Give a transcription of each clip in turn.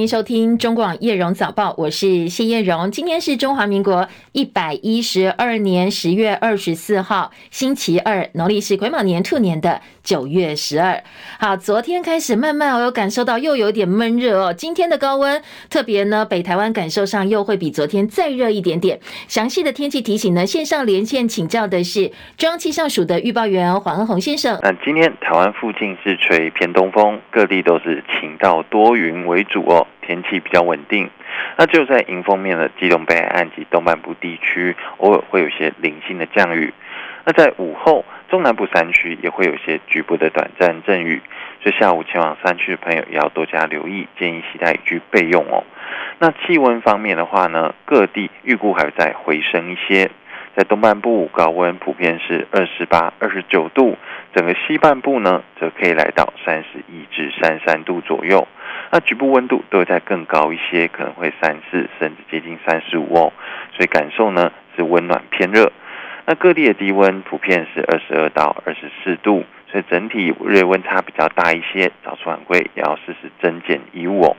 迎收听中广叶荣早报，我是谢叶荣。今天是中华民国一百一十二年十月二十四号，星期二，农历是癸卯年兔年的九月十二。好，昨天开始慢慢我有感受到又有点闷热哦。今天的高温，特别呢北台湾感受上又会比昨天再热一点点。详细的天气提醒呢，线上连线请教的是中央气象署的预报员黄恩宏先生。那今天台湾附近是吹偏东风，各地都是晴到多云为主。哦，天气比较稳定。那就在迎风面的基隆北岸及东半部地区，偶尔会有些零星的降雨。那在午后，中南部山区也会有些局部的短暂阵雨。所以下午前往山区的朋友也要多加留意，建议携带雨具备用哦。那气温方面的话呢，各地预估还会再回升一些。在东半部高温普遍是二十八、二十九度，整个西半部呢则可以来到三十一至三十三度左右。那局部温度都会再更高一些，可能会三四甚至接近三十五哦，所以感受呢是温暖偏热。那各地的低温普遍是二十二到二十四度，所以整体日温差比较大一些，早出晚归也要适时增减衣物哦。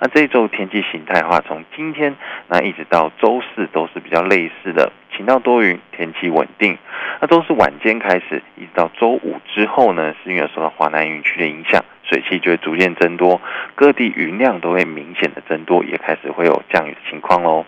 那这一周天气形态的话，从今天那一直到周四都是比较类似的，晴到多云，天气稳定。那都是晚间开始，一直到周五之后呢，是因为受到华南云区的影响。水汽就会逐渐增多，各地云量都会明显的增多，也开始会有降雨的情况喽。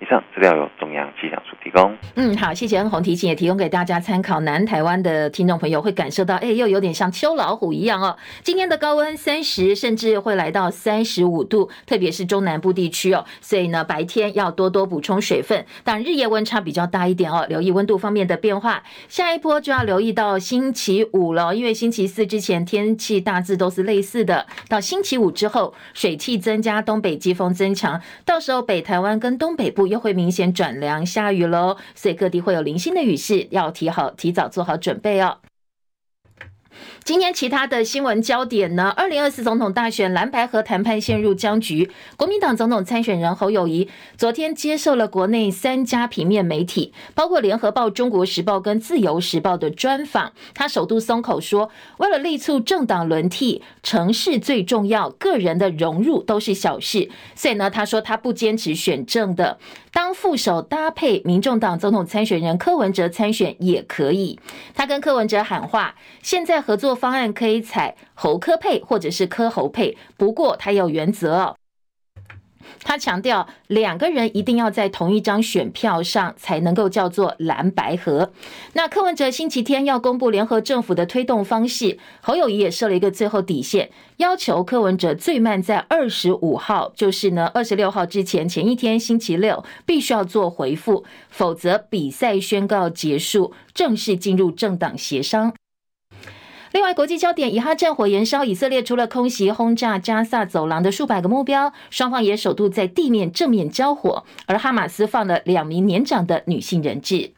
以上资料由中央气象署提供。嗯，好，谢谢恩鸿提醒，也提供给大家参考。南台湾的听众朋友会感受到，哎，又有点像秋老虎一样哦。今天的高温三十，甚至会来到三十五度，特别是中南部地区哦。所以呢，白天要多多补充水分，但日夜温差比较大一点哦。留意温度方面的变化。下一波就要留意到星期五了，因为星期四之前天气大致都是类似的，到星期五之后水汽增加，东北季风增强，到时候北台湾跟东北部。又会明显转凉下雨喽，所以各地会有零星的雨势，要提好提早做好准备哦。今天其他的新闻焦点呢？二零二四总统大选蓝白河谈判陷入僵局。国民党总统参选人侯友谊昨天接受了国内三家平面媒体，包括联合报、中国时报跟自由时报的专访。他首度松口说，为了力促政党轮替，城市最重要，个人的融入都是小事。所以呢，他说他不坚持选政的，当副手搭配民众党总统参选人柯文哲参选也可以。他跟柯文哲喊话，现在合作。方案可以采侯柯配或者是柯侯配，不过他有原则。他强调，两个人一定要在同一张选票上才能够叫做蓝白合。那柯文哲星期天要公布联合政府的推动方式，侯友谊也设了一个最后底线，要求柯文哲最慢在二十五号，就是呢二十六号之前前一天星期六必须要做回复，否则比赛宣告结束，正式进入政党协商。另外，国际焦点，以哈战火延烧，以色列除了空袭轰炸加萨走廊的数百个目标，双方也首度在地面正面交火。而哈马斯放了两名年长的女性人质。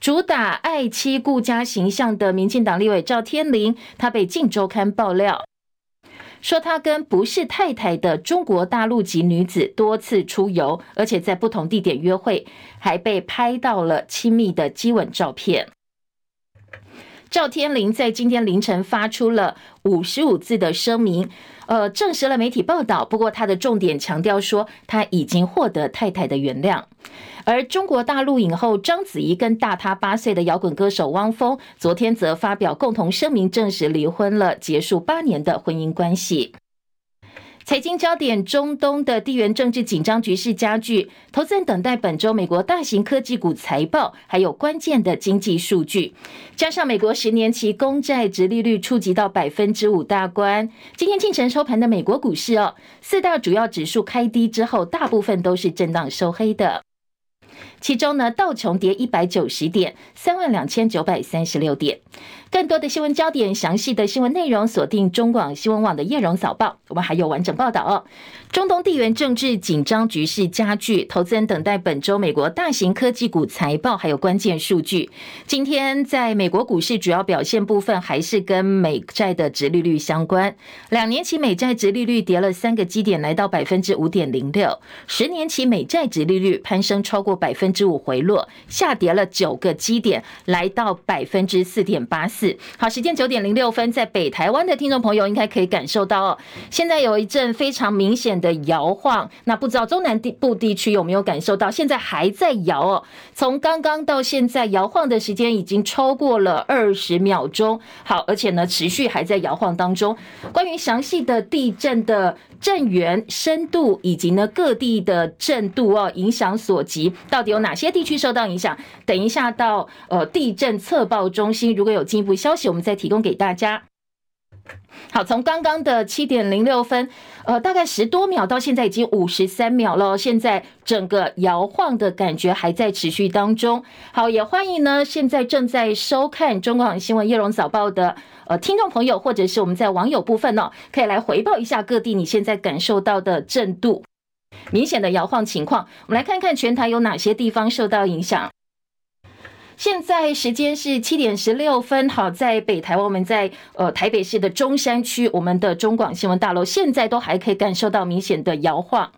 主打爱妻顾家形象的民进党立委赵天麟，他被《镜周刊》爆料说，他跟不是太太的中国大陆籍女子多次出游，而且在不同地点约会，还被拍到了亲密的激吻照片。赵天麟在今天凌晨发出了五十五字的声明，呃，证实了媒体报道。不过，他的重点强调说，他已经获得太太的原谅。而中国大陆影后章子怡跟大他八岁的摇滚歌手汪峰，昨天则发表共同声明，证实离婚了，结束八年的婚姻关系。财经焦点：中东的地缘政治紧张局势加剧，投资人等待本周美国大型科技股财报，还有关键的经济数据。加上美国十年期公债殖利率触及到百分之五大关。今天清晨收盘的美国股市哦，四大主要指数开低之后，大部分都是震荡收黑的。其中呢，道琼跌一百九十点，三万两千九百三十六点。更多的新闻焦点，详细的新闻内容，锁定中广新闻网的叶荣早报，我们还有完整报道哦。中东地缘政治紧张局势加剧，投资人等待本周美国大型科技股财报，还有关键数据。今天在美国股市主要表现部分，还是跟美债的殖利率相关。两年期美债殖利率跌了三个基点，来到百分之五点零六；十年期美债殖利率攀升超过百分之五，回落，下跌了九个基点，来到百分之四点八四。四。好，时间九点零六分，在北台湾的听众朋友应该可以感受到哦，现在有一阵非常明显的摇晃。那不知道中南地部地区有没有感受到？现在还在摇哦，从刚刚到现在摇晃的时间已经超过了二十秒钟。好，而且呢，持续还在摇晃当中。关于详细的地震的震源深度以及呢各地的震度哦，影响所及，到底有哪些地区受到影响？等一下到呃地震测报中心，如果有进一步消息，我们再提供给大家。好，从刚刚的七点零六分，呃，大概十多秒到现在已经五十三秒了。现在整个摇晃的感觉还在持续当中。好，也欢迎呢，现在正在收看中广新闻叶龙早报的呃听众朋友，或者是我们在网友部分呢、哦，可以来回报一下各地你现在感受到的震度明显的摇晃情况。我们来看看全台有哪些地方受到影响。现在时间是七点十六分，好，在北台湾，我们在呃台北市的中山区，我们的中广新闻大楼现在都还可以感受到明显的摇晃。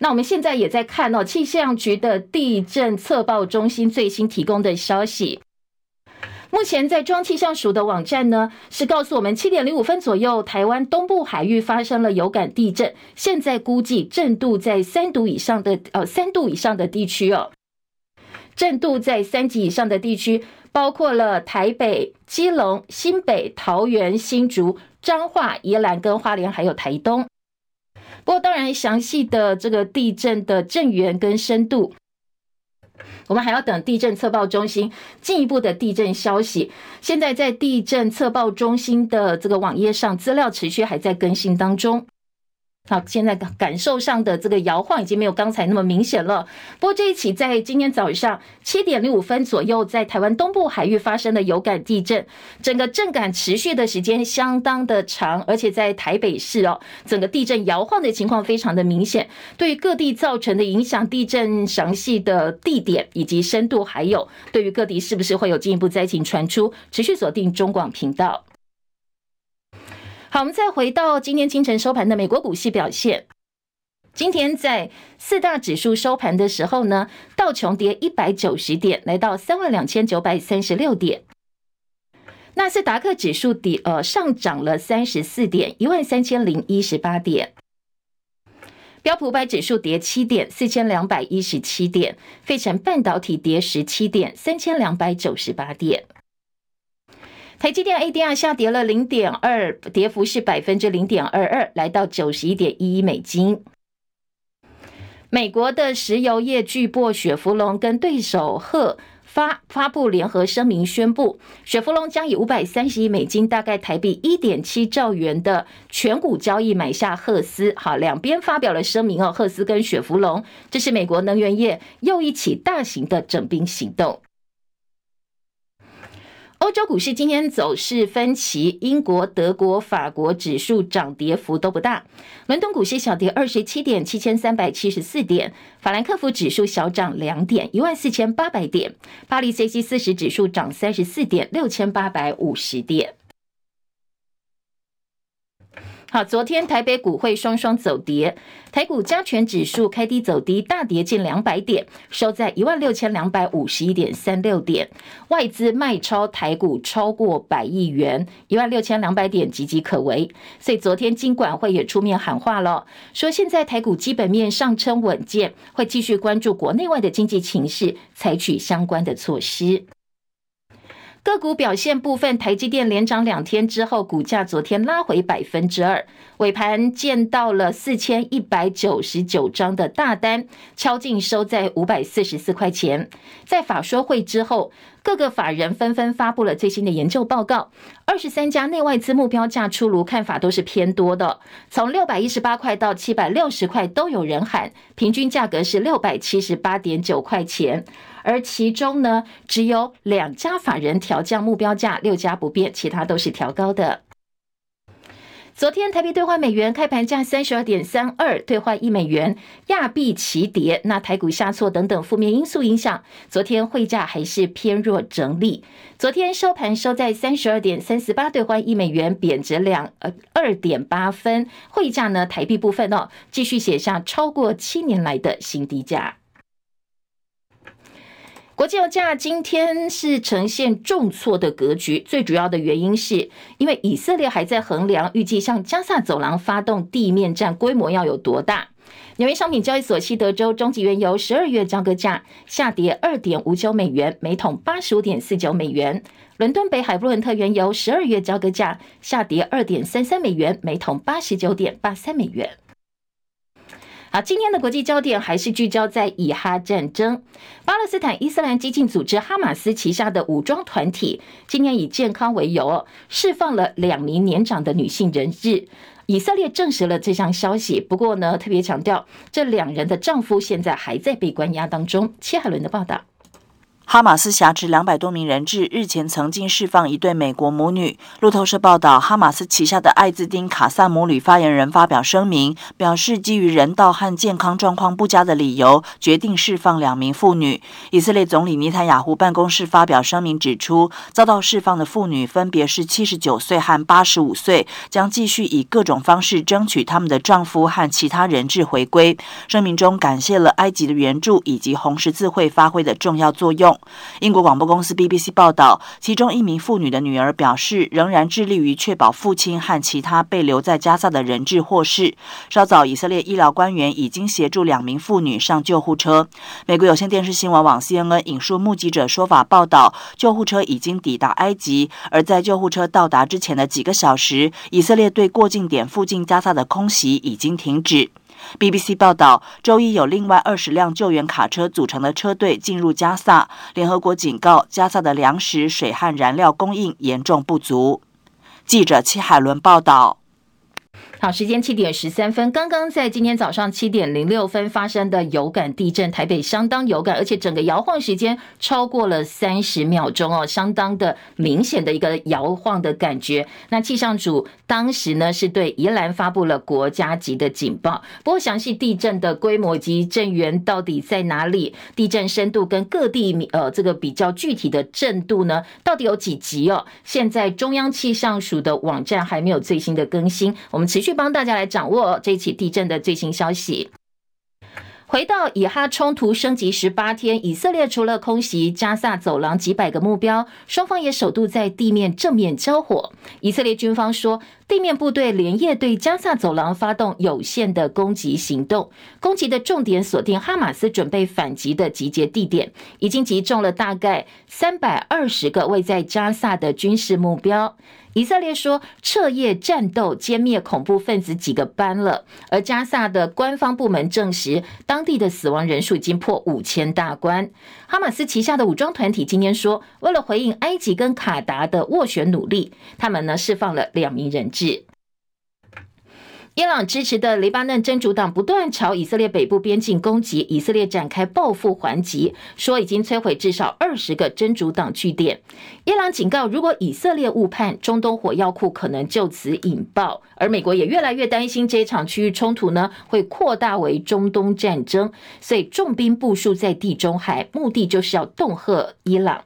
那我们现在也在看哦，气象局的地震测报中心最新提供的消息。目前在中气象署的网站呢，是告诉我们七点零五分左右，台湾东部海域发生了有感地震，现在估计震度在三度以上的呃三度以上的地区哦。震度在三级以上的地区，包括了台北、基隆、新北、桃园、新竹、彰化、宜兰跟花莲，还有台东。不过，当然详细的这个地震的震源跟深度，我们还要等地震测报中心进一步的地震消息。现在在地震测报中心的这个网页上，资料持续还在更新当中。好，现在感受上的这个摇晃已经没有刚才那么明显了。不过这一起在今天早上七点零五分左右，在台湾东部海域发生的有感地震，整个震感持续的时间相当的长，而且在台北市哦，整个地震摇晃的情况非常的明显。对于各地造成的影响，地震详细的地点以及深度，还有对于各地是不是会有进一步灾情传出，持续锁定中广频道。好，我们再回到今天清晨收盘的美国股市表现。今天在四大指数收盘的时候呢，道琼跌一百九十点，来到三万两千九百三十六点；纳斯达克指数跌呃上涨了三十四点，一万三千零一十八点；标普百指数跌七点，四千两百一十七点；费城半导体跌十七点，三千两百九十八点。台积电 ADR 下跌了零点二，跌幅是百分之零点二二，来到九十一点一美金。美国的石油业巨擘雪佛龙跟对手赫发发布联合声明，宣布雪佛龙将以五百三十亿美金，大概台币一点七兆元的全股交易买下赫斯。好，两边发表了声明哦，赫斯跟雪佛龙，这是美国能源业又一起大型的整兵行动。欧洲股市今天走势分歧，英国、德国、法国指数涨跌幅都不大。伦敦股市小跌二十七点，七千三百七十四点；法兰克福指数小涨两点，一万四千八百点；巴黎 c c 四十指数涨三十四点，六千八百五十点。好，昨天台北股会双双走跌，台股加权指数开低走低，大跌近两百点，收在一万六千两百五十一点三六点。外资卖超台股超过百亿元，一万六千两百点岌岌可危。所以昨天金管会也出面喊话了，说现在台股基本面上称稳健，会继续关注国内外的经济情势，采取相关的措施。个股表现部分，台积电连涨两天之后，股价昨天拉回百分之二，尾盘见到了四千一百九十九张的大单，敲进收在五百四十四块钱。在法说会之后，各个法人纷纷发布了最新的研究报告，二十三家内外资目标价出炉，看法都是偏多的，从六百一十八块到七百六十块都有人喊，平均价格是六百七十八点九块钱。而其中呢，只有两家法人调降目标价，六家不变，其他都是调高的。昨天台币兑换美元开盘价三十二点三二，兑换一美元，亚币齐跌。那台股下挫等等负面因素影响，昨天汇价还是偏弱整理。昨天收盘收在三十二点三四八，兑换一美元贬值两呃二点八分，汇价呢台币部分哦，继续写下超过七年来的新低价。国际油价今天是呈现重挫的格局，最主要的原因是因为以色列还在衡量预计向加萨走廊发动地面战规模要有多大。纽约商品交易所西德州中级原油十二月交割价下跌二点五九美元，每桶八十五点四九美元。伦敦北海布伦特原油十二月交割价下跌二点三三美元，每桶八十九点八三美元。好，今天的国际焦点还是聚焦在以哈战争。巴勒斯坦伊斯兰激进组织哈马斯旗下的武装团体今年以健康为由，释放了两名年长的女性人质。以色列证实了这项消息，不过呢，特别强调这两人的丈夫现在还在被关押当中。切海伦的报道。哈马斯挟持两百多名人质，日前曾经释放一对美国母女。路透社报道，哈马斯旗下的艾兹丁卡萨姆旅发言人发表声明，表示基于人道和健康状况不佳的理由，决定释放两名妇女。以色列总理尼坦雅胡办公室发表声明指出，遭到释放的妇女分别是七十九岁和八十五岁，将继续以各种方式争取他们的丈夫和其他人质回归。声明中感谢了埃及的援助以及红十字会发挥的重要作用。英国广播公司 BBC 报道，其中一名妇女的女儿表示，仍然致力于确保父亲和其他被留在加萨的人质获释。稍早，以色列医疗官员已经协助两名妇女上救护车。美国有线电视新闻网 CNN 引述目击者说法报道，救护车已经抵达埃及，而在救护车到达之前的几个小时，以色列对过境点附近加萨的空袭已经停止。BBC 报道，周一有另外二十辆救援卡车组成的车队进入加萨。联合国警告，加萨的粮食、水和燃料供应严重不足。记者戚海伦报道。好，时间七点十三分，刚刚在今天早上七点零六分发生的有感地震，台北相当有感，而且整个摇晃时间超过了三十秒钟哦，相当的明显的一个摇晃的感觉。那气象组当时呢是对宜兰发布了国家级的警报，不过详细地震的规模及震源到底在哪里，地震深度跟各地呃这个比较具体的震度呢，到底有几级哦？现在中央气象署的网站还没有最新的更新，我们持续。去帮大家来掌握这起地震的最新消息。回到以哈冲突升级十八天，以色列除了空袭加萨走廊几百个目标，双方也首度在地面正面交火。以色列军方说，地面部队连夜对加萨走廊发动有限的攻击行动，攻击的重点锁定哈马斯准备反击的集结地点，已经击中了大概三百二十个位在加萨的军事目标。以色列说，彻夜战斗歼灭恐怖分子几个班了，而加萨的官方部门证实，当地的死亡人数已经破五千大关。哈马斯旗下的武装团体今天说，为了回应埃及跟卡达的斡旋努力，他们呢释放了两名人质。伊朗支持的黎巴嫩真主党不断朝以色列北部边境攻击，以色列展开报复还击，说已经摧毁至少二十个真主党据点。伊朗警告，如果以色列误判，中东火药库可能就此引爆。而美国也越来越担心这场区域冲突呢会扩大为中东战争，所以重兵部署在地中海，目的就是要恫吓伊朗。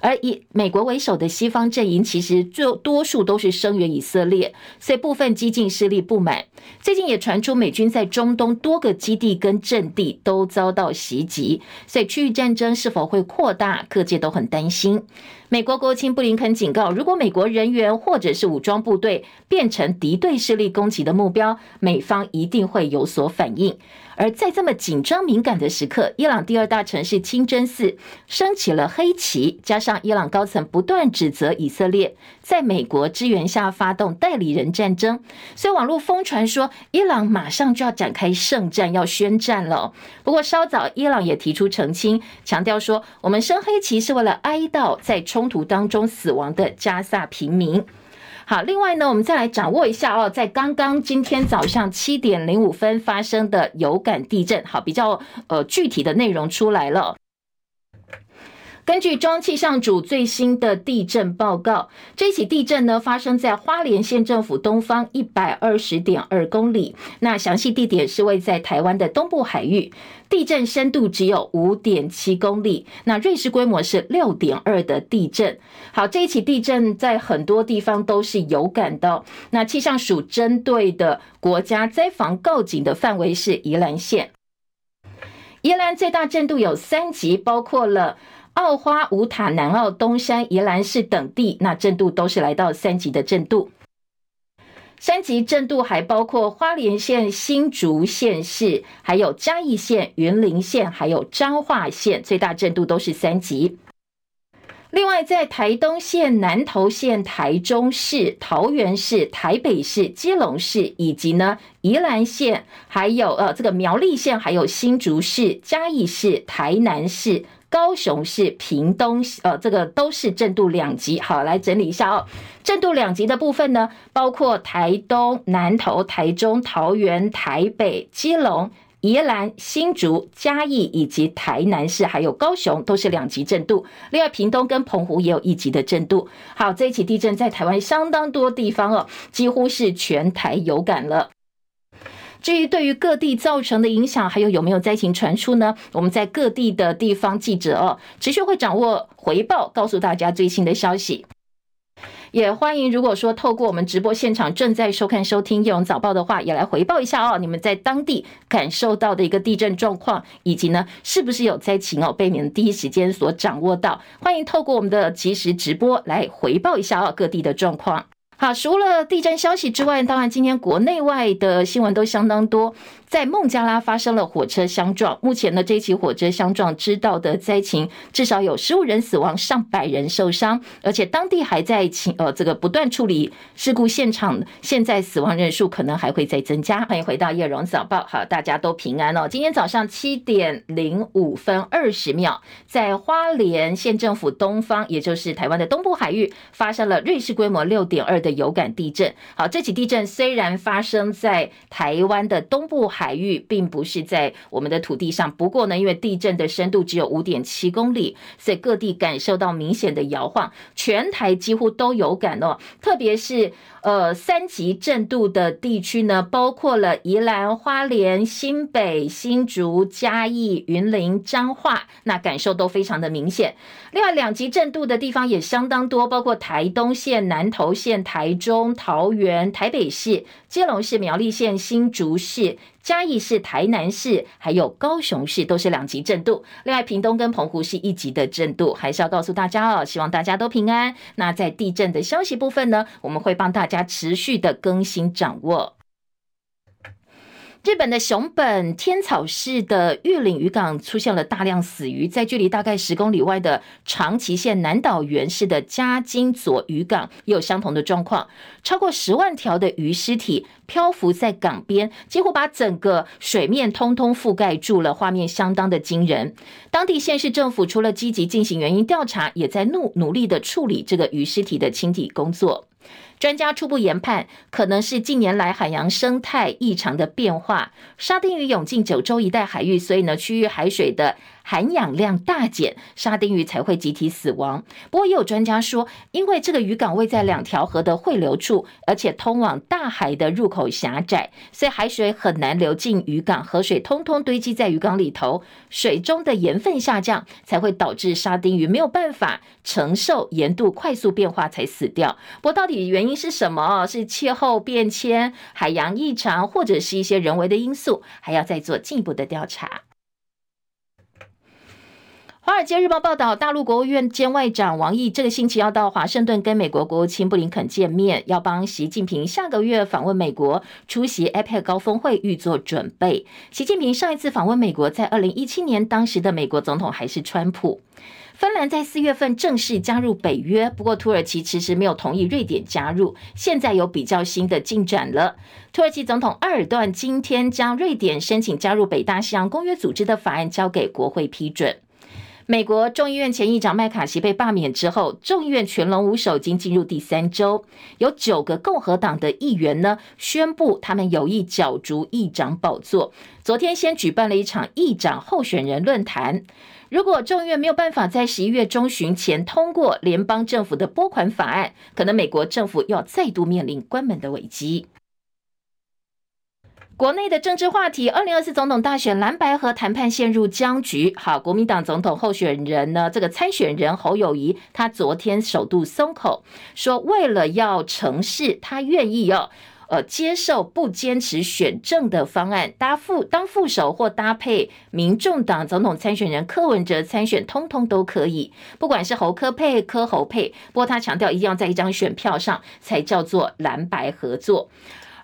而以美国为首的西方阵营，其实最多数都是声援以色列，所以部分激进势力不满。最近也传出美军在中东多个基地跟阵地都遭到袭击，所以区域战争是否会扩大，各界都很担心。美国国务卿布林肯警告，如果美国人员或者是武装部队变成敌对势力攻击的目标，美方一定会有所反应。而在这么紧张敏感的时刻，伊朗第二大城市清真寺升起了黑旗，加上伊朗高层不断指责以色列在美国支援下发动代理人战争，所以网络疯传说伊朗马上就要展开圣战，要宣战了。不过稍早，伊朗也提出澄清，强调说我们升黑旗是为了哀悼在冲突当中死亡的加萨平民。好，另外呢，我们再来掌握一下哦，在刚刚今天早上七点零五分发生的有感地震，好，比较呃具体的内容出来了。根据中央气象组最新的地震报告，这起地震呢发生在花莲县政府东方一百二十点二公里，那详细地点是位在台湾的东部海域，地震深度只有五点七公里，那瑞士规模是六点二的地震。好，这一起地震在很多地方都是有感到，那气象署针对的国家灾防告警的范围是宜兰县，宜兰最大震度有三级，包括了。澳花、五塔、南澳、东山、宜兰市等地，那震度都是来到三级的震度。三级震度还包括花莲县、新竹县市，还有嘉义县、云林县，还有彰化县，最大震度都是三级。另外，在台东县、南投县、台中市、桃园市、台北市、基隆市，以及呢宜兰县，还有呃这个苗栗县，还有新竹市、嘉义市、台南市、高雄市、屏东，呃这个都是震度两级。好，来整理一下哦，震度两级的部分呢，包括台东、南投、台中、桃园、台北、基隆。宜兰、新竹、嘉义以及台南市，还有高雄，都是两级震度。另外，屏东跟澎湖也有一级的震度。好，这一起地震在台湾相当多地方哦，几乎是全台有感了。至于对于各地造成的影响，还有有没有灾情传出呢？我们在各地的地方记者哦，持续会掌握回报，告诉大家最新的消息。也欢迎，如果说透过我们直播现场正在收看收听《叶荣早报》的话，也来回报一下哦，你们在当地感受到的一个地震状况，以及呢，是不是有灾情哦，被你们第一时间所掌握到。欢迎透过我们的即时直播来回报一下哦，各地的状况。好，除了地震消息之外，当然今天国内外的新闻都相当多。在孟加拉发生了火车相撞，目前呢，这起火车相撞知道的灾情至少有十五人死亡，上百人受伤，而且当地还在请呃这个不断处理事故现场，现在死亡人数可能还会再增加。欢迎回到叶荣早报，好，大家都平安哦。今天早上七点零五分二十秒，在花莲县政府东方，也就是台湾的东部海域，发生了瑞士规模六点二的有感地震。好，这起地震虽然发生在台湾的东部海域并不是在我们的土地上，不过呢，因为地震的深度只有五点七公里，所以各地感受到明显的摇晃，全台几乎都有感哦，特别是。呃，三级震度的地区呢，包括了宜兰、花莲、新北、新竹、嘉义、云林、彰化，那感受都非常的明显。另外，两级震度的地方也相当多，包括台东县、南投县、台中、桃园、台北市、基隆市、苗栗县、新竹市、嘉义市、台南市，还有高雄市，都是两级震度。另外，屏东跟澎湖是一级的震度。还是要告诉大家哦，希望大家都平安。那在地震的消息部分呢，我们会帮大家持续的更新掌握。日本的熊本天草市的玉岭渔港出现了大量死鱼，在距离大概十公里外的长崎县南岛原市的加津佐渔港也有相同的状况，超过十万条的鱼尸体漂浮在港边，几乎把整个水面通通覆盖住了，画面相当的惊人。当地县市政府除了积极进行原因调查，也在努努力的处理这个鱼尸体的清理工作。专家初步研判，可能是近年来海洋生态异常的变化，沙丁鱼涌进九州一带海域，所以呢，区域海水的含氧量大减，沙丁鱼才会集体死亡。不过也有专家说，因为这个渔港位在两条河的汇流处，而且通往大海的入口狭窄，所以海水很难流进渔港，河水通通堆积在渔港里头，水中的盐分下降，才会导致沙丁鱼没有办法承受盐度快速变化才死掉。不过到底原因是什么？是气候变迁、海洋异常，或者是一些人为的因素，还要再做进一步的调查。《华尔街日报》报道，大陆国务院兼外长王毅这个星期要到华盛顿跟美国国务卿布林肯见面，要帮习近平下个月访问美国出席 APEC 高峰会预做准备。习近平上一次访问美国在二零一七年，当时的美国总统还是川普。芬兰在四月份正式加入北约，不过土耳其迟迟没有同意瑞典加入，现在有比较新的进展了。土耳其总统埃尔段今天将瑞典申请加入北大西洋公约组织的法案交给国会批准。美国众议院前议长麦卡锡被罢免之后，众议院全龙无首，已经进入第三周。有九个共和党的议员呢，宣布他们有意角逐议长宝座。昨天先举办了一场议长候选人论坛。如果众议院没有办法在十一月中旬前通过联邦政府的拨款法案，可能美国政府要再度面临关门的危机。国内的政治话题，二零二四总统大选蓝白和谈判陷入僵局。好，国民党总统候选人呢，这个参选人侯友宜，他昨天首度松口，说为了要成事，他愿意要呃接受不坚持选政的方案，搭副当副手或搭配民众党总统参选人柯文哲参选，通通都可以。不管是侯柯配、柯侯配，不过他强调一定要在一张选票上才叫做蓝白合作。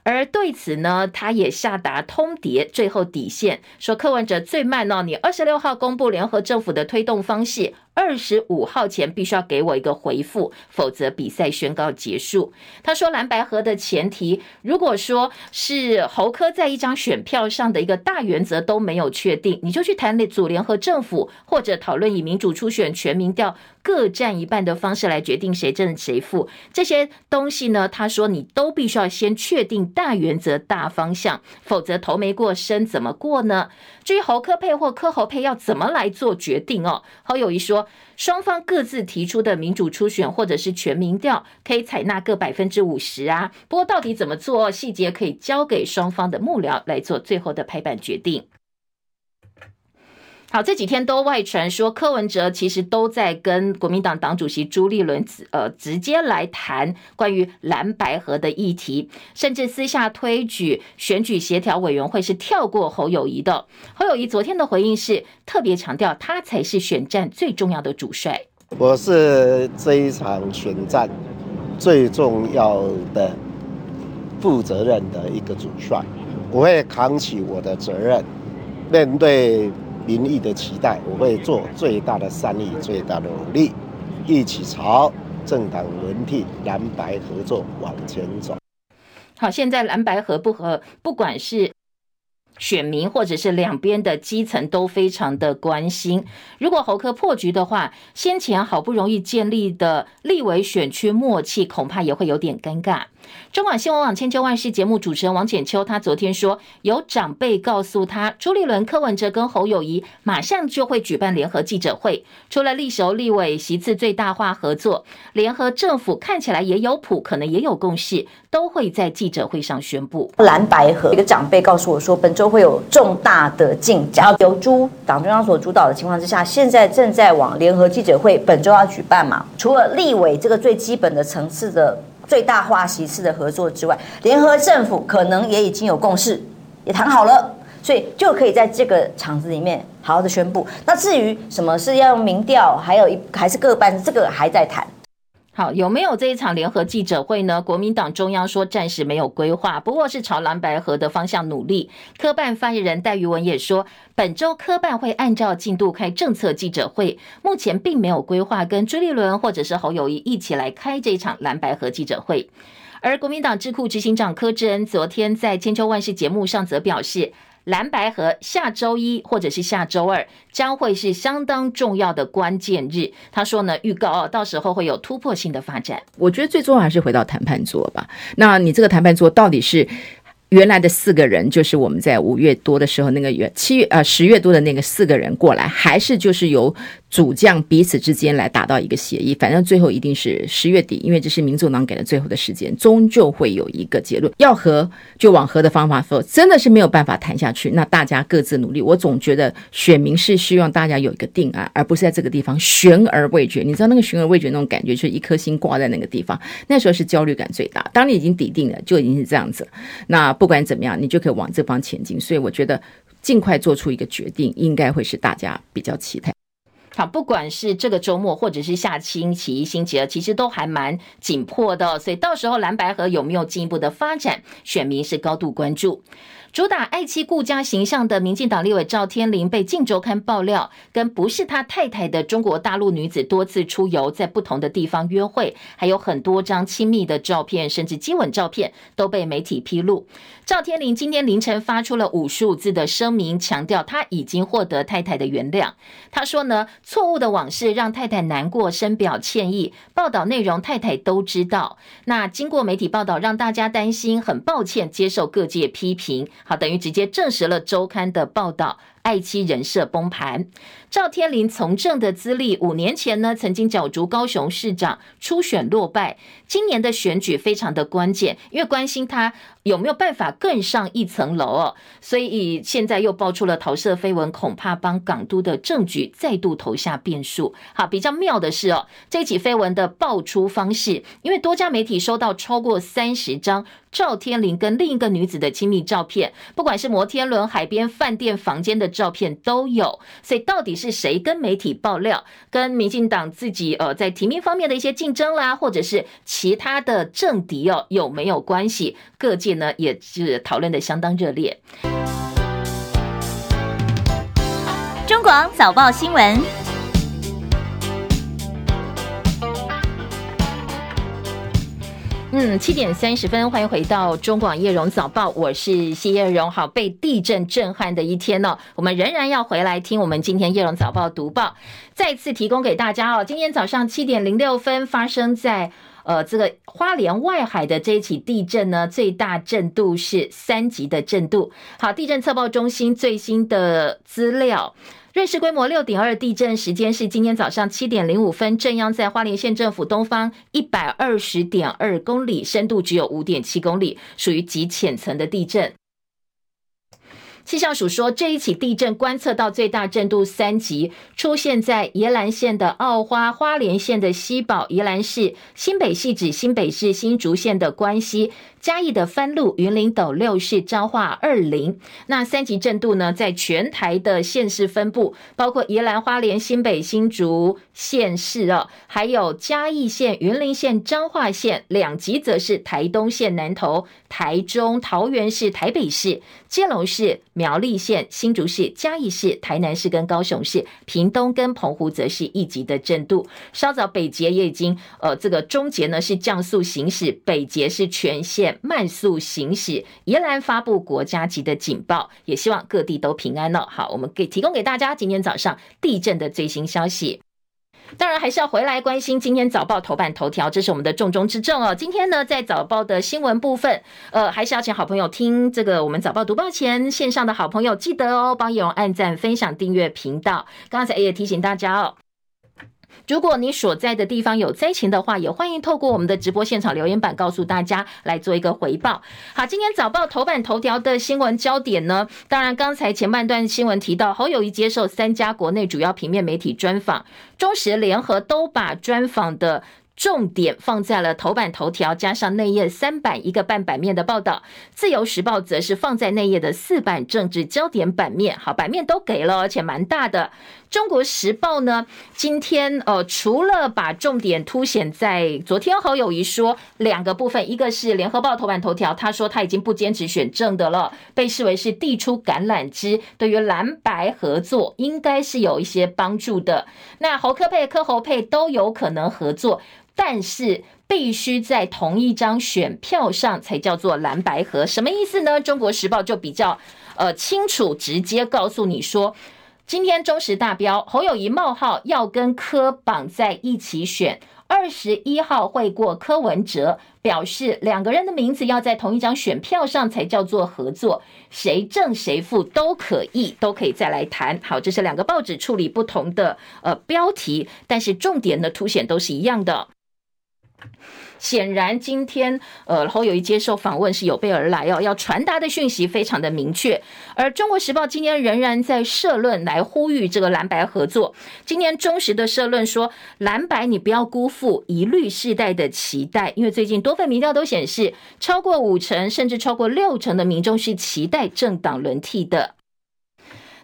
而对此呢，他也下达通牒，最后底线说柯文哲最慢哦，你二十六号公布联合政府的推动方式。二十五号前必须要给我一个回复，否则比赛宣告结束。他说蓝白合的前提，如果说是侯科在一张选票上的一个大原则都没有确定，你就去谈那组联合政府，或者讨论以民主初选、全民调各占一半的方式来决定谁胜谁负。这些东西呢，他说你都必须要先确定大原则、大方向，否则头没过身怎么过呢？至于侯科配或科侯配要怎么来做决定哦，侯友谊说，双方各自提出的民主初选或者是全民调，可以采纳各百分之五十啊。不过到底怎么做，细节可以交给双方的幕僚来做最后的拍板决定。好，这几天都外传说柯文哲其实都在跟国民党党主席朱立伦呃直接来谈关于蓝白合的议题，甚至私下推举选举协调委员会是跳过侯友宜的。侯友宜昨天的回应是特别强调他才是选战最重要的主帅。我是这一场选战最重要的负责任的一个主帅，我会扛起我的责任，面对。民意的期待，我会做最大的善意、最大的努力，一起朝政党轮替、蓝白合作往前走。好，现在蓝白合不合，不管是选民或者是两边的基层都非常的关心。如果侯柯破局的话，先前好不容易建立的立委选区默契，恐怕也会有点尴尬。中广新闻网千秋万世节目主持人王浅秋，他昨天说，有长辈告诉他，朱立伦、柯文哲跟侯友宜马上就会举办联合记者会，除了力守立委席次最大化合作，联合政府看起来也有谱，可能也有共识，都会在记者会上宣布蓝白合。一个长辈告诉我说，本周会有重大的进展，由朱党中央所主导的情况之下，现在正在往联合记者会本周要举办嘛，除了立委这个最基本的层次的。最大化席次的合作之外，联合政府可能也已经有共识，也谈好了，所以就可以在这个场子里面好好的宣布。那至于什么是要用民调，还有一还是各班，这个还在谈。好，有没有这一场联合记者会呢？国民党中央说暂时没有规划，不过是朝蓝白合的方向努力。科办发言人戴瑜文也说，本周科办会按照进度开政策记者会，目前并没有规划跟朱立伦或者是侯友宜一起来开这场蓝白合记者会。而国民党智库执行长柯志恩昨天在千秋万世节目上则表示。蓝白河下周一或者是下周二将会是相当重要的关键日。他说呢，预告哦，到时候会有突破性的发展。我觉得最重要还是回到谈判桌吧。那你这个谈判桌到底是原来的四个人，就是我们在五月多的时候那个月七月呃十月多的那个四个人过来，还是就是由？主将彼此之间来达到一个协议，反正最后一定是十月底，因为这是民主党给的最后的时间，终究会有一个结论。要和就往和的方法说，真的是没有办法谈下去，那大家各自努力。我总觉得选民是希望大家有一个定案，而不是在这个地方悬而未决。你知道那个悬而未决那种感觉，就是一颗心挂在那个地方，那时候是焦虑感最大。当你已经底定了，就已经是这样子。那不管怎么样，你就可以往这方前进。所以我觉得尽快做出一个决定，应该会是大家比较期待。好，不管是这个周末，或者是下星期一、星期二，其实都还蛮紧迫的，所以到时候蓝白河有没有进一步的发展，选民是高度关注。主打爱妻顾家形象的民进党立委赵天麟被《镜周刊》爆料，跟不是他太太的中国大陆女子多次出游，在不同的地方约会，还有很多张亲密的照片，甚至接吻照片都被媒体披露。赵天麟今天凌晨发出了五十五字的声明，强调他已经获得太太的原谅。他说呢，错误的往事让太太难过，深表歉意。报道内容太太都知道。那经过媒体报道，让大家担心，很抱歉，接受各界批评。好，等于直接证实了周刊的报道。爱妻人设崩盘，赵天麟从政的资历，五年前呢曾经角逐高雄市长，初选落败。今年的选举非常的关键，因为关心他有没有办法更上一层楼哦。所以现在又爆出了桃色绯闻，恐怕帮港都的政局再度投下变数。好，比较妙的是哦，这起绯闻的爆出方式，因为多家媒体收到超过三十张赵天麟跟另一个女子的亲密照片，不管是摩天轮、海边、饭店、房间的照片都有。所以到底是谁跟媒体爆料，跟民进党自己呃在提名方面的一些竞争啦，或者是其他的政敌哦有没有关系？各界呢也是讨论的相当热烈。中广早报新闻。嗯，七点三十分，欢迎回到中广叶荣早报，我是谢叶荣。好，被地震震撼的一天、哦，我们仍然要回来听我们今天叶荣早报读报，再次提供给大家哦。今天早上七点零六分发生在呃这个花莲外海的这一起地震呢，最大震度是三级的震度。好，地震测报中心最新的资料。瑞士规模六点二地震，时间是今天早上七点零五分，震央在花莲县政府东方一百二十点二公里，深度只有五点七公里，属于极浅层的地震。气象署说，这一起地震观测到最大震度三级，出现在宜兰县的澳花、花莲县的西宝、宜兰市新北市指、新北市新竹县的关西。嘉义的番路、云林斗六市、彰化二林，那三级震度呢，在全台的县市分布，包括宜兰花莲、新北、新竹县市哦，还有嘉义县、云林县、彰化县。两级则是台东县南投、台中、桃园市、台北市、基隆市、苗栗县、新竹市、嘉义市、台南市跟高雄市。屏东跟澎湖则是一级的震度。稍早北捷也已经，呃，这个中捷呢是降速行驶，北捷是全线。慢速行驶，宜兰发布国家级的警报，也希望各地都平安了。好，我们给提供给大家今天早上地震的最新消息。当然还是要回来关心今天早报头版头条，这是我们的重中之重哦。今天呢，在早报的新闻部分，呃，还是要请好朋友听这个我们早报读报前线上的好朋友记得哦，帮叶荣按赞、分享、订阅频道。刚才也提醒大家哦。如果你所在的地方有灾情的话，也欢迎透过我们的直播现场留言板告诉大家，来做一个回报。好，今天早报头版头条的新闻焦点呢，当然刚才前半段新闻提到侯友谊接受三家国内主要平面媒体专访，中时联合都把专访的。重点放在了头版头条，加上内页三版一个半版面的报道。自由时报则是放在内页的四版政治焦点版面，好，版面都给了，而且蛮大的。中国时报呢，今天呃，除了把重点凸显在昨天侯友宜说两个部分，一个是联合报头版头条，他说他已经不坚持选正的了，被视为是递出橄榄枝，对于蓝白合作应该是有一些帮助的。那侯柯配、柯侯配都有可能合作。但是必须在同一张选票上才叫做蓝白合，什么意思呢？中国时报就比较呃清楚直接告诉你说，今天中时大标侯友谊冒号要跟柯绑在一起选，二十一号会过柯文哲，表示两个人的名字要在同一张选票上才叫做合作，谁正谁负都可以，都可以再来谈。好，这是两个报纸处理不同的呃标题，但是重点的凸显都是一样的。显然，今天呃侯友谊接受访问是有备而来哦，要传达的讯息非常的明确。而《中国时报》今天仍然在社论来呼吁这个蓝白合作。今天中时的社论说，蓝白你不要辜负一绿世代的期待，因为最近多份民调都显示，超过五成甚至超过六成的民众是期待政党轮替的。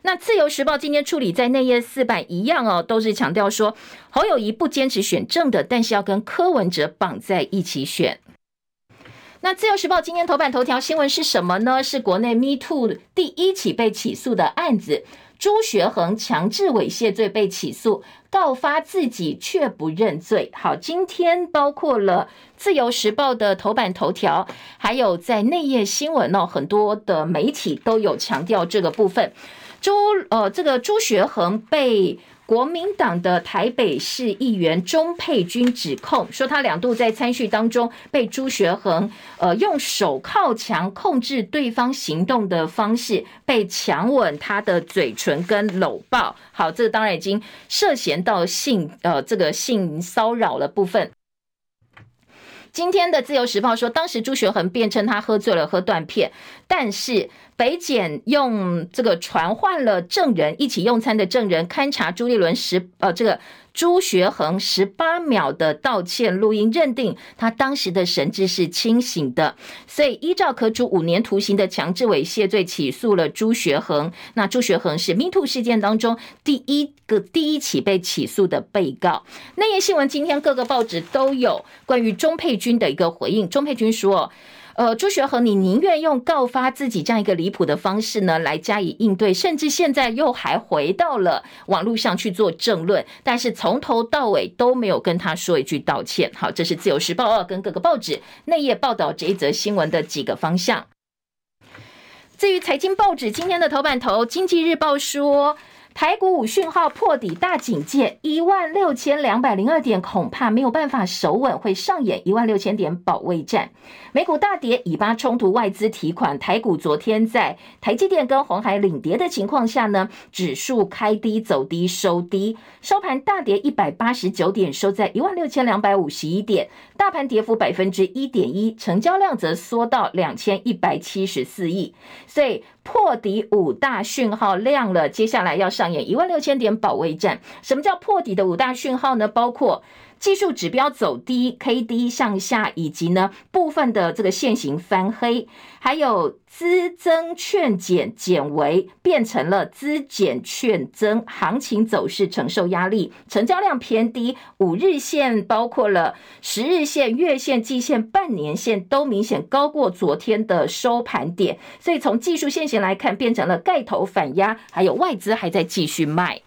那自由时报今天处理在内页四版一样哦，都是强调说侯友谊不坚持选正的，但是要跟柯文哲绑在一起选。那自由时报今天头版头条新闻是什么呢？是国内 Me Too 第一起被起诉的案子，朱学恒强制猥亵罪被起诉，告发自己却不认罪。好，今天包括了自由时报的头版头条，还有在内页新闻哦，很多的媒体都有强调这个部分。朱呃，这个朱学恒被国民党的台北市议员钟沛君指控，说他两度在参叙当中被朱学恒呃用手靠墙控制对方行动的方式，被强吻他的嘴唇跟搂抱。好，这当然已经涉嫌到性呃这个性骚扰的部分。今天的自由时报说，当时朱学恒辩称他喝醉了，喝断片，但是。北检用这个传唤了证人一起用餐的证人勘查朱立伦十呃这个。朱学恒十八秒的道歉录音，认定他当时的神志是清醒的，所以依照可处五年徒刑的强制猥亵罪起诉了朱学恒。那朱学恒是 MeToo 事件当中第一个第一起被起诉的被告。内页新闻今天各个报纸都有关于钟佩君的一个回应。钟佩君说。呃，朱学恒，你宁愿用告发自己这样一个离谱的方式呢，来加以应对，甚至现在又还回到了网络上去做政论，但是从头到尾都没有跟他说一句道歉。好，这是自由时报二跟各个报纸内页报道这一则新闻的几个方向。至于财经报纸今天的头版头，《经济日报》说。台股五讯号破底大警戒，一万六千两百零二点恐怕没有办法守稳，会上演一万六千点保卫战。美股大跌，以巴冲突，外资提款，台股昨天在台积电跟鸿海领跌的情况下呢，指数开低走低收低，收盘大跌一百八十九点，收在一万六千两百五十一点，大盘跌幅百分之一点一，成交量则缩到两千一百七十四亿，所以。破底五大讯号亮了，接下来要上演一万六千点保卫战。什么叫破底的五大讯号呢？包括技术指标走低，K D 向下，以及呢部分的这个线型翻黑，还有资增券减减为变成了资减券增，行情走势承受压力，成交量偏低，五日线包括了十日线、月线、季线、半年线都明显高过昨天的收盘点，所以从技术线型来看，变成了盖头反压，还有外资还在继续卖。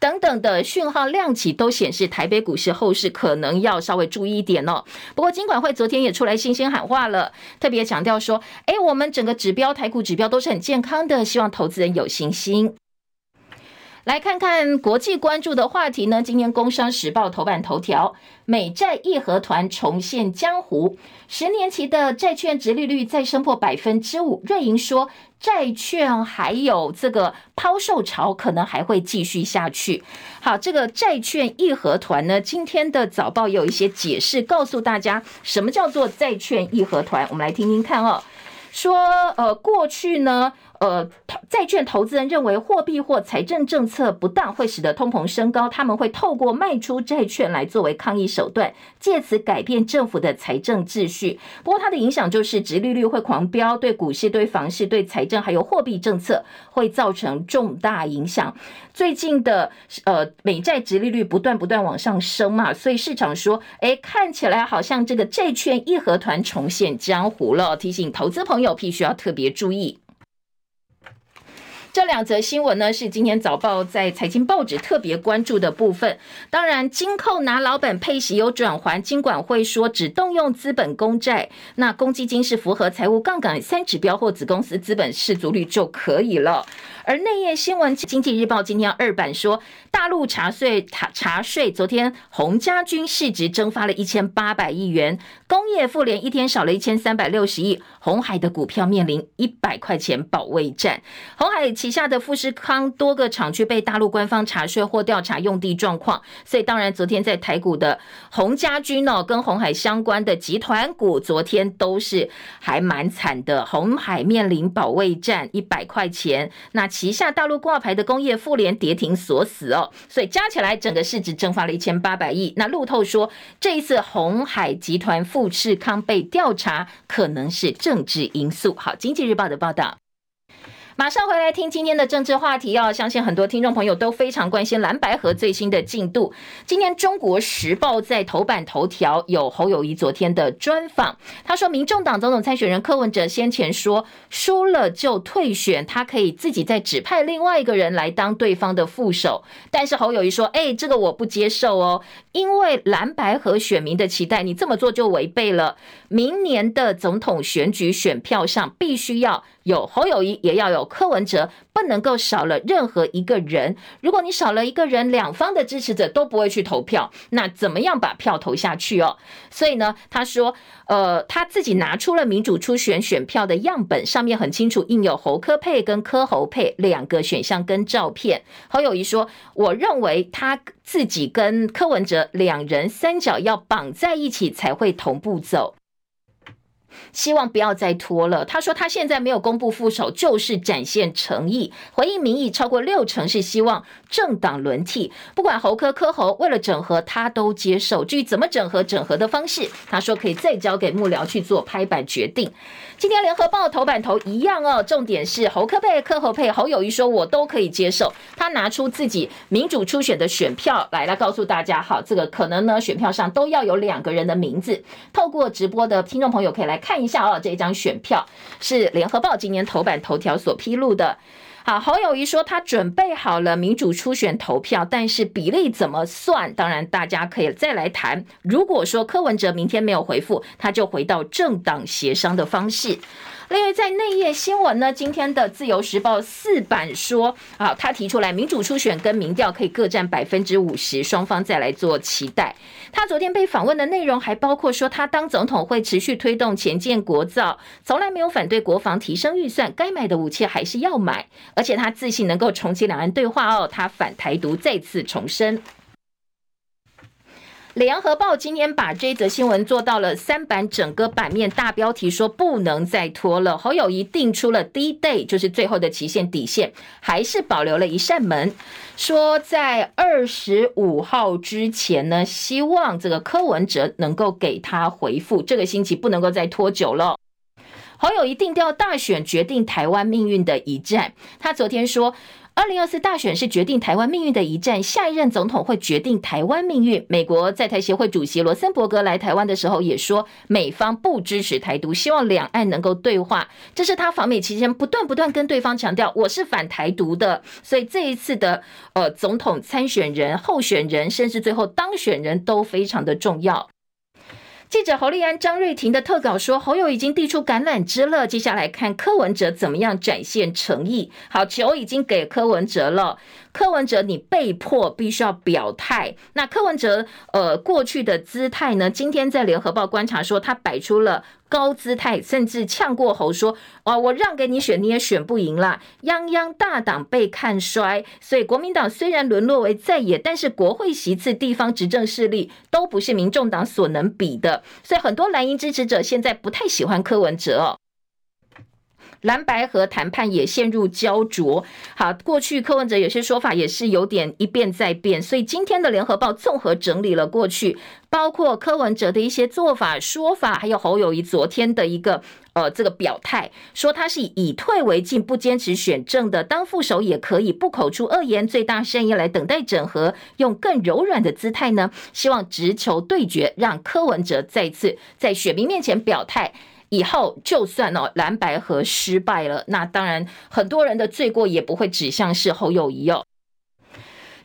等等的讯号亮起，都显示台北股市后市可能要稍微注意一点哦。不过，金管会昨天也出来信心喊话了，特别强调说：“哎，我们整个指标台股指标都是很健康的，希望投资人有信心。”来看看国际关注的话题呢？今天《工商时报》头版头条：美债义和团重现江湖，十年期的债券殖利率再升破百分之五。瑞银说，债券还有这个抛售潮，可能还会继续下去。好，这个债券义和团呢，今天的早报有一些解释，告诉大家什么叫做债券义和团。我们来听听看哦。说，呃，过去呢。呃，债券投资人认为货币或财政政策不当会使得通膨升高，他们会透过卖出债券来作为抗议手段，借此改变政府的财政秩序。不过它的影响就是，殖利率会狂飙，对股市、对房市、对财政还有货币政策会造成重大影响。最近的呃美债殖利率不断不断往上升嘛，所以市场说，哎，看起来好像这个债券义和团重现江湖了，提醒投资朋友必须要特别注意。这两则新闻呢，是今天早报在财经报纸特别关注的部分。当然，金扣拿老本配息有转还，金管会说只动用资本公债，那公积金是符合财务杠杆三指标或子公司资本市足率就可以了。而内页新闻，《经济日报》今天二版说，大陆查税查查税，昨天洪家军市值蒸发了一千八百亿元，工业妇联一天少了一千三百六十亿，红海的股票面临一百块钱保卫战。红海旗下的富士康多个厂区被大陆官方查税或调查用地状况，所以当然昨天在台股的洪家军哦，跟红海相关的集团股，昨天都是还蛮惨的，红海面临保卫战一百块钱，那。旗下大陆挂牌的工业妇联跌停锁死哦，所以加起来整个市值蒸发了一千八百亿。那路透说，这一次红海集团富士康被调查，可能是政治因素。好，经济日报的报道。马上回来听今天的政治话题哦，相信很多听众朋友都非常关心蓝白河最新的进度。今天《中国时报》在头版头条有侯友宜昨天的专访，他说，民众党总统参选人柯文哲先前说输了就退选，他可以自己再指派另外一个人来当对方的副手。但是侯友宜说，哎，这个我不接受哦，因为蓝白河选民的期待，你这么做就违背了明年的总统选举选票上必须要。有侯友谊，也要有柯文哲，不能够少了任何一个人。如果你少了一个人，两方的支持者都不会去投票，那怎么样把票投下去哦？所以呢，他说，呃，他自己拿出了民主初选选票的样本，上面很清楚印有侯柯配跟柯侯配两个选项跟照片。侯友谊说，我认为他自己跟柯文哲两人三角要绑在一起才会同步走。希望不要再拖了。他说他现在没有公布副手，就是展现诚意，回应民意超过六成是希望政党轮替，不管侯科柯侯，为了整合他都接受。至于怎么整合，整合的方式，他说可以再交给幕僚去做拍板决定。今天联合报头版头一样哦，重点是侯科配、柯侯配，侯友谊说我都可以接受。他拿出自己民主初选的选票来，来告诉大家，好，这个可能呢，选票上都要有两个人的名字。透过直播的听众朋友可以来看一下啊，这一张选票是联合报今年头版头条所披露的。好，侯友谊说他准备好了民主初选投票，但是比例怎么算？当然大家可以再来谈。如果说柯文哲明天没有回复，他就回到政党协商的方式。另外，在内页新闻呢，今天的自由时报四版说，啊，他提出来民主初选跟民调可以各占百分之五十，双方再来做期待。他昨天被访问的内容还包括说，他当总统会持续推动前建国造，从来没有反对国防提升预算，该买的武器还是要买，而且他自信能够重启两岸对话哦，他反台独再次重申。联合报今天把这则新闻做到了三版整个版面大标题，说不能再拖了。侯友宜定出了 D-Day，就是最后的期限底线，还是保留了一扇门，说在二十五号之前呢，希望这个柯文哲能够给他回复，这个星期不能够再拖久了。侯友宜定调大选决定台湾命运的一战，他昨天说。二零二四大选是决定台湾命运的一战，下一任总统会决定台湾命运。美国在台协会主席罗森伯格来台湾的时候也说，美方不支持台独，希望两岸能够对话。这是他访美期间不断不断跟对方强调，我是反台独的。所以这一次的呃总统参选人、候选人，甚至最后当选人都非常的重要。记者侯立安、张瑞婷的特稿说，侯友已经递出橄榄枝了。接下来看柯文哲怎么样展现诚意。好，球已经给柯文哲了。柯文哲，你被迫必须要表态。那柯文哲，呃，过去的姿态呢？今天在联合报观察说，他摆出了高姿态，甚至呛过喉说：“哇，我让给你选，你也选不赢啦。”泱泱大党被看衰，所以国民党虽然沦落为在野，但是国会席次、地方执政势力都不是民众党所能比的。所以很多蓝营支持者现在不太喜欢柯文哲哦。蓝白和谈判也陷入焦灼。好，过去柯文哲有些说法也是有点一变再变，所以今天的联合报综合整理了过去，包括柯文哲的一些做法、说法，还有侯友宜昨天的一个呃这个表态，说他是以退为进，不坚持选政的，当副手也可以不口出恶言，最大善意来等待整合，用更柔软的姿态呢，希望直球对决，让柯文哲再次在选民面前表态。以后就算哦蓝白河失败了，那当然很多人的罪过也不会指向是侯友谊哦。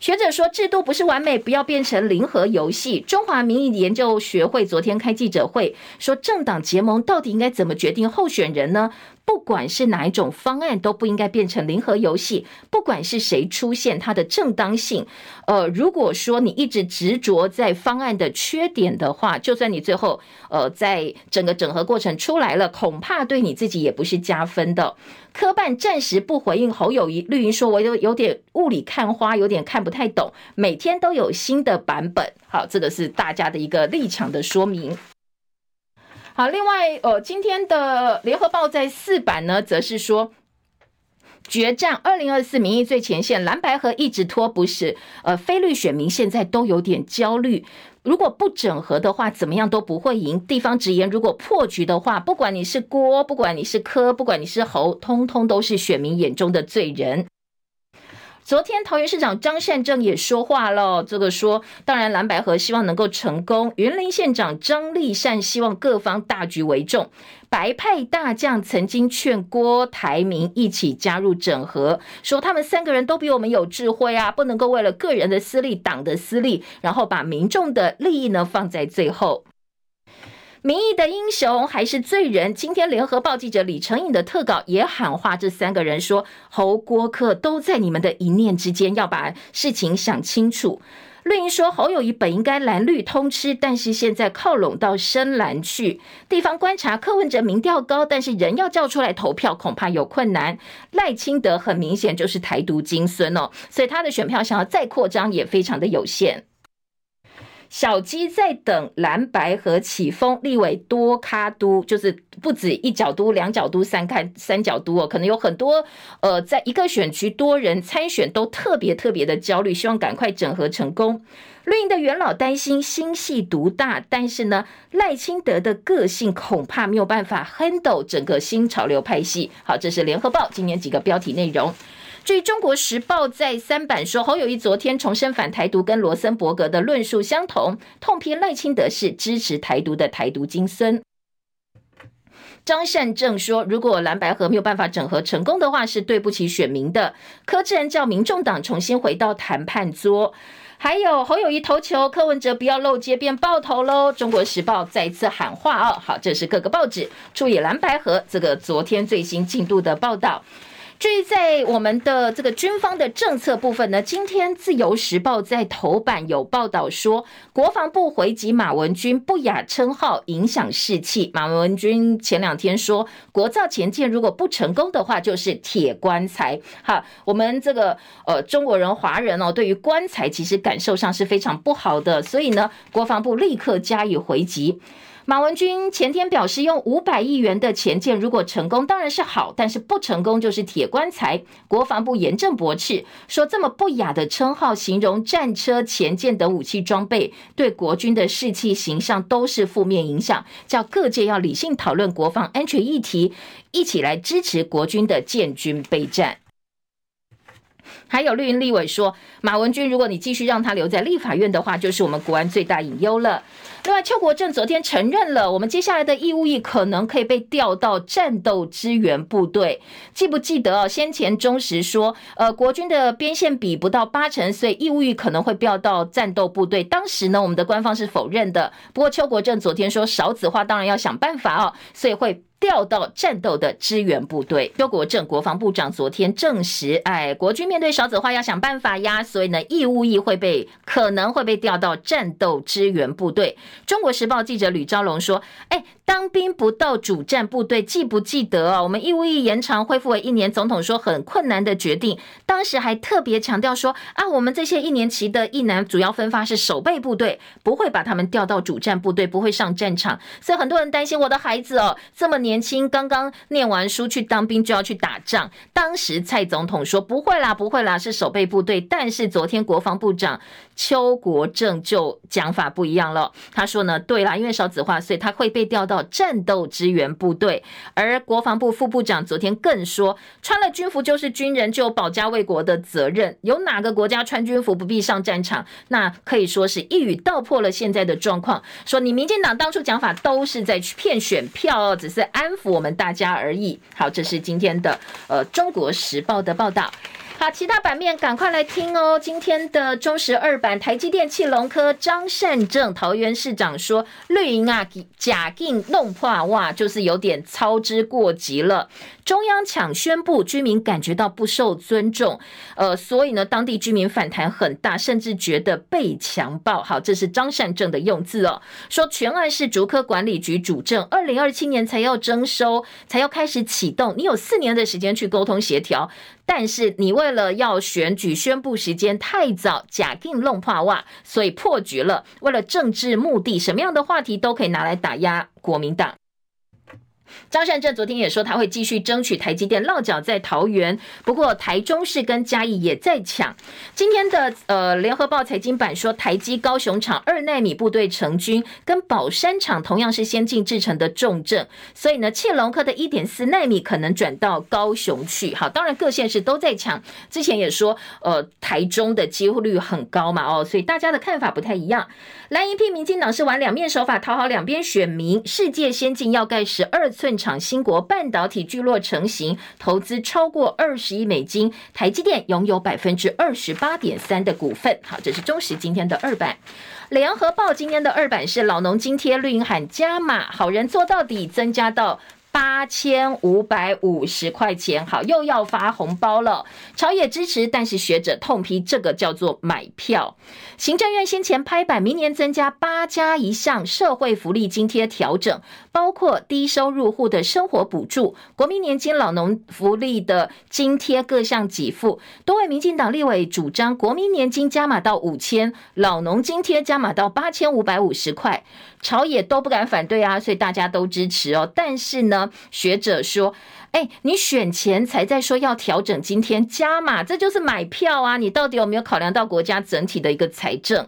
学者说制度不是完美，不要变成零和游戏。中华民意研究学会昨天开记者会说，政党结盟到底应该怎么决定候选人呢？不管是哪一种方案，都不应该变成零和游戏。不管是谁出现，它的正当性，呃，如果说你一直执着在方案的缺点的话，就算你最后呃在整个整合过程出来了，恐怕对你自己也不是加分的。科办暂时不回应侯友宜，绿营说我有有点雾里看花，有点看不太懂。每天都有新的版本，好，这个是大家的一个立场的说明。好，另外，呃，今天的联合报在四版呢，则是说决战二零二四民意最前线，蓝白河一直拖不是，呃，非绿选民现在都有点焦虑，如果不整合的话，怎么样都不会赢。地方直言，如果破局的话，不管你是郭，不管你是柯，不管你是侯，通通都是选民眼中的罪人。昨天桃园市长张善政也说话了，这个说，当然蓝白合希望能够成功。云林县长张丽善希望各方大局为重。白派大将曾经劝郭台铭一起加入整合，说他们三个人都比我们有智慧啊，不能够为了个人的私利、党的私利，然后把民众的利益呢放在最后。民意的英雄还是罪人？今天联合报记者李承颖的特稿也喊话，这三个人说：侯郭柯都在你们的一念之间，要把事情想清楚。绿营说侯友宜本应该蓝绿通吃，但是现在靠拢到深蓝去。地方观察柯文哲民调高，但是人要叫出来投票恐怕有困难。赖清德很明显就是台独金孙哦，所以他的选票想要再扩张也非常的有限。小鸡在等蓝白和起风，立委多咖都，就是不止一角都、两角都、三看三角都哦，可能有很多呃，在一个选区多人参选都特别特别的焦虑，希望赶快整合成功。绿营的元老担心心系独大，但是呢，赖清德的个性恐怕没有办法 handle 整个新潮流派系。好，这是联合报今年几个标题内容。至于中国时报在三版说，侯友宜昨天重申反台独跟罗森伯格的论述相同，痛批赖清德是支持台独的台独金孙。张善政说，如果蓝白合没有办法整合成功的话，是对不起选民的。柯志恩叫民众党重新回到谈判桌。还有侯友宜投球，柯文哲不要漏接变爆头喽。中国时报再次喊话哦，好，这是各个报纸注意蓝白合这个昨天最新进度的报道。至于在我们的这个军方的政策部分呢，今天自由时报在头版有报道说，国防部回击马文君不雅称号影响士气。马文君前两天说，国造前舰如果不成功的话，就是铁棺材。哈，我们这个呃中国人华人哦，对于棺材其实感受上是非常不好的，所以呢，国防部立刻加以回击。马文君前天表示，用五百亿元的潜舰，如果成功当然是好，但是不成功就是铁棺材。国防部严正驳斥，说这么不雅的称号形容战车、前舰等武器装备，对国军的士气形象都是负面影响，叫各界要理性讨论国防安全议题，一起来支持国军的建军备战。还有绿营立委说，马文君，如果你继续让他留在立法院的话，就是我们国安最大隐忧了。另外，邱国正昨天承认了，我们接下来的义务役可能可以被调到战斗支援部队。记不记得？先前中时说，呃，国军的边线比不到八成，所以义务役可能会调到战斗部队。当时呢，我们的官方是否认的。不过邱国正昨天说，少子化当然要想办法哦，所以会。调到战斗的支援部队，邱国正国防部长昨天证实，哎，国军面对少子化要想办法呀，所以呢，义务役会被可能会被调到战斗支援部队。中国时报记者吕昭龙说，哎，当兵不到主战部队，记不记得啊？我们义务役延长恢复为一年，总统说很困难的决定，当时还特别强调说，啊，我们这些一年期的役男主要分发是守备部队，不会把他们调到主战部队，不会上战场，所以很多人担心我的孩子哦，这么年。年轻刚刚念完书去当兵就要去打仗，当时蔡总统说不会啦，不会啦，是守备部队。但是昨天国防部长邱国正就讲法不一样了，他说呢，对啦，因为少子化，所以他会被调到战斗支援部队。而国防部副部长昨天更说，穿了军服就是军人，就有保家卫国的责任。有哪个国家穿军服不必上战场？那可以说是一语道破了现在的状况。说你民进党当初讲法都是在去骗选票，只是。安抚我们大家而已。好，这是今天的呃《中国时报》的报道。好，其他版面赶快来听哦。今天的中时二版，台积电、气龙科张善政桃园市长说，绿营啊假定弄破哇，就是有点操之过急了。中央抢宣布，居民感觉到不受尊重，呃，所以呢，当地居民反弹很大，甚至觉得被强暴。好，这是张善政的用字哦，说全案是竹科管理局主政，二零二七年才要征收，才要开始启动，你有四年的时间去沟通协调，但是你为了要选举宣布时间太早，假定弄破袜，所以破局了。为了政治目的，什么样的话题都可以拿来打压国民党。张善政昨天也说，他会继续争取台积电落脚在桃园，不过台中市跟嘉义也在抢。今天的呃联合报财经版说，台积高雄厂二奈米部队成军，跟宝山厂同样是先进制程的重镇，所以呢，切隆科的一点四奈米可能转到高雄去。好，当然各县市都在抢。之前也说，呃，台中的机会率很高嘛，哦，所以大家的看法不太一样。蓝营批民进党是玩两面手法，讨好两边选民。世界先进要盖十二层厂，兴国半导体聚落成型，投资超过二十亿美金。台积电拥有百分之二十八点三的股份。好，这是中时今天的二版。联合报今天的二版是老农津贴绿营喊加码，好人做到底，增加到。八千五百五十块钱，好，又要发红包了。朝野支持，但是学者痛批这个叫做买票。行政院先前拍板，明年增加八加一项社会福利津贴调整，包括低收入户的生活补助、国民年金、老农福利的津贴各项给付。多位民进党立委主张，国民年金加码到五千，老农津贴加码到八千五百五十块。朝野都不敢反对啊，所以大家都支持哦。但是呢，学者说，哎，你选前才在说要调整今天加码，这就是买票啊！你到底有没有考量到国家整体的一个财政？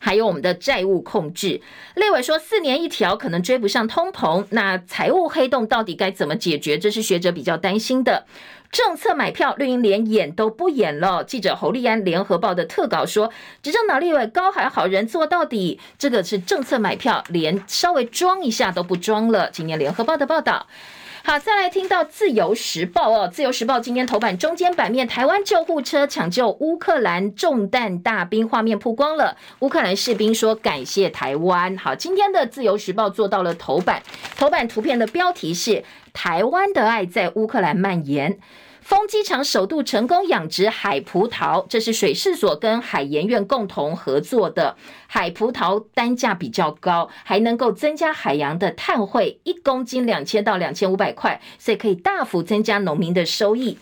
还有我们的债务控制，立委说四年一调可能追不上通膨，那财务黑洞到底该怎么解决？这是学者比较担心的。政策买票，绿营连演都不演了。记者侯立安联合报的特稿说，执政党立委高喊好人做到底，这个是政策买票，连稍微装一下都不装了。今年联合报的报道。好，再来听到自由时报哦，自由时报今天头版中间版面，台湾救护车抢救乌克兰中弹大兵画面曝光了，乌克兰士兵说感谢台湾。好，今天的自由时报做到了头版，头版图片的标题是台湾的爱在乌克兰蔓延。丰机场首度成功养殖海葡萄，这是水试所跟海研院共同合作的。海葡萄单价比较高，还能够增加海洋的碳汇，一公斤两千到两千五百块，所以可以大幅增加农民的收益。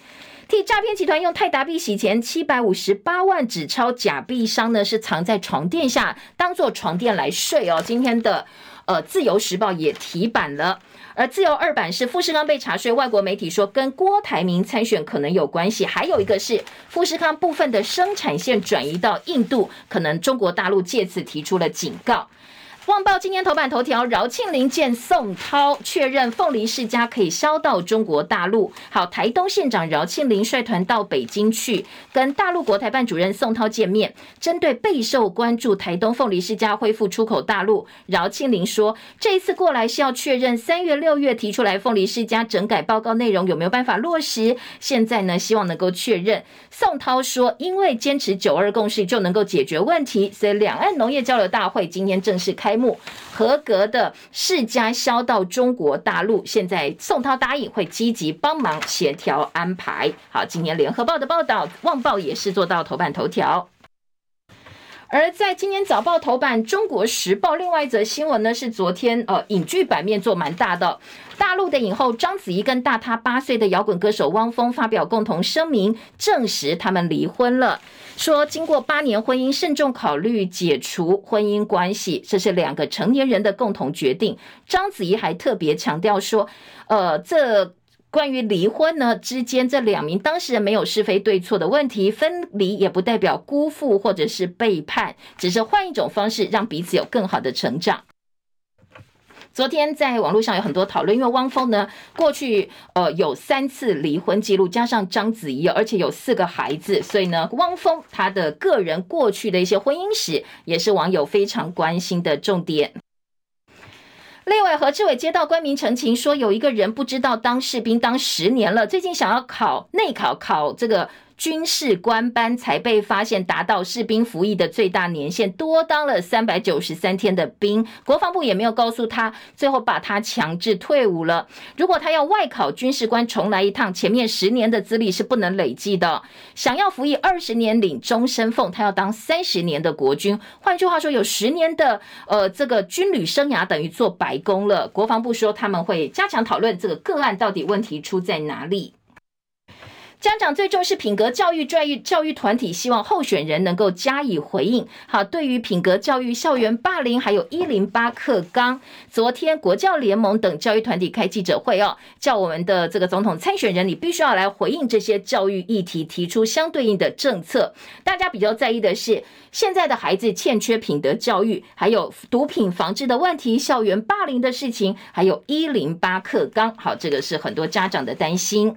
替诈骗集团用泰达币洗钱七百五十八万纸钞，假币商呢是藏在床垫下，当做床垫来睡哦。今天的呃自由时报也提版了。而自由二版是富士康被查税，外国媒体说跟郭台铭参选可能有关系，还有一个是富士康部分的生产线转移到印度，可能中国大陆借此提出了警告。旺报今天头版头条，饶庆铃见宋涛，确认凤梨世家可以销到中国大陆。好，台东县长饶庆铃率团到北京去，跟大陆国台办主任宋涛见面，针对备受关注台东凤梨世家恢复出口大陆，饶庆铃说，这一次过来是要确认三月六月提出来凤梨世家整改报告内容有没有办法落实，现在呢希望能够确认。宋涛说，因为坚持九二共识就能够解决问题，所以两岸农业交流大会今天正式开。目合格的世家销到中国大陆，现在宋涛答应会积极帮忙协调安排。好，今年联合报的报道，旺报也是做到头版头条。而在今年早报头版，中国时报另外一则新闻呢，是昨天呃影剧版面做蛮大的。大陆的影后章子怡跟大她八岁的摇滚歌手汪峰发表共同声明，证实他们离婚了。说经过八年婚姻，慎重考虑解除婚姻关系，这是两个成年人的共同决定。章子怡还特别强调说，呃，这关于离婚呢之间这两名当事人没有是非对错的问题，分离也不代表辜负或者是背叛，只是换一种方式让彼此有更好的成长。昨天在网络上有很多讨论，因为汪峰呢过去呃有三次离婚记录，加上章子怡，而且有四个孩子，所以呢汪峰他的个人过去的一些婚姻史也是网友非常关心的重点。立委何志伟接到官民澄清，说有一个人不知道当士兵当十年了，最近想要考内考，考这个。军事官班才被发现达到士兵服役的最大年限，多当了三百九十三天的兵。国防部也没有告诉他，最后把他强制退伍了。如果他要外考军事官重来一趟，前面十年的资历是不能累计的。想要服役二十年领终身俸，他要当三十年的国军。换句话说，有十年的呃这个军旅生涯等于做白工了。国防部说他们会加强讨论这个个案到底问题出在哪里。家长最重视品格教育，教育教育团体希望候选人能够加以回应。好，对于品格教育、校园霸凌，还有一零八课纲，昨天国教联盟等教育团体开记者会哦，叫我们的这个总统参选人，你必须要来回应这些教育议题，提出相对应的政策。大家比较在意的是，现在的孩子欠缺品德教育，还有毒品防治的问题、校园霸凌的事情，还有一零八课纲。好，这个是很多家长的担心。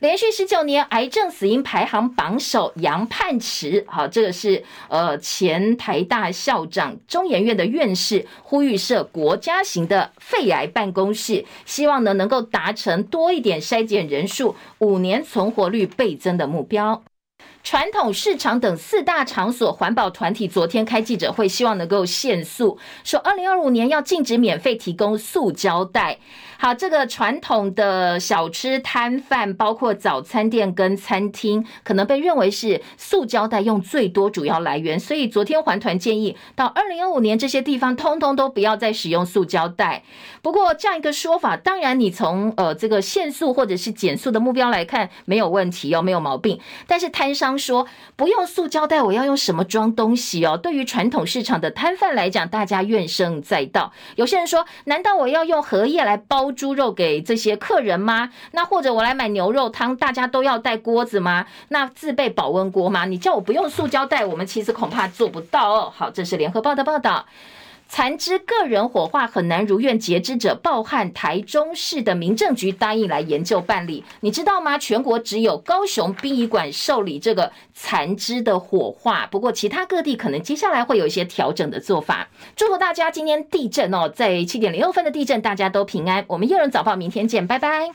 连续十九年癌症死因排行榜首杨盼池，好，这个是呃前台大校长、中研院的院士，呼吁设国家型的肺癌办公室，希望呢能够达成多一点筛检人数，五年存活率倍增的目标。传统市场等四大场所环保团体昨天开记者会，希望能够限塑，说二零二五年要禁止免费提供塑胶袋。好，这个传统的小吃摊贩，包括早餐店跟餐厅，可能被认为是塑胶袋用最多主要来源，所以昨天环团建议，到二零二五年这些地方通通都不要再使用塑胶袋。不过这样一个说法，当然你从呃这个限速或者是减速的目标来看没有问题哦，没有毛病。但是摊商说不用塑胶袋，我要用什么装东西哦？对于传统市场的摊贩来讲，大家怨声载道。有些人说，难道我要用荷叶来包？猪肉给这些客人吗？那或者我来买牛肉汤，大家都要带锅子吗？那自备保温锅吗？你叫我不用塑胶袋，我们其实恐怕做不到哦。好，这是联合报的报道。残肢个人火化很难如愿截肢者报汉，台中市的民政局答应来研究办理。你知道吗？全国只有高雄殡仪馆受理这个残肢的火化，不过其他各地可能接下来会有一些调整的做法。祝福大家今天地震哦，在七点零六分的地震，大家都平安。我们幼人早报明天见，拜拜。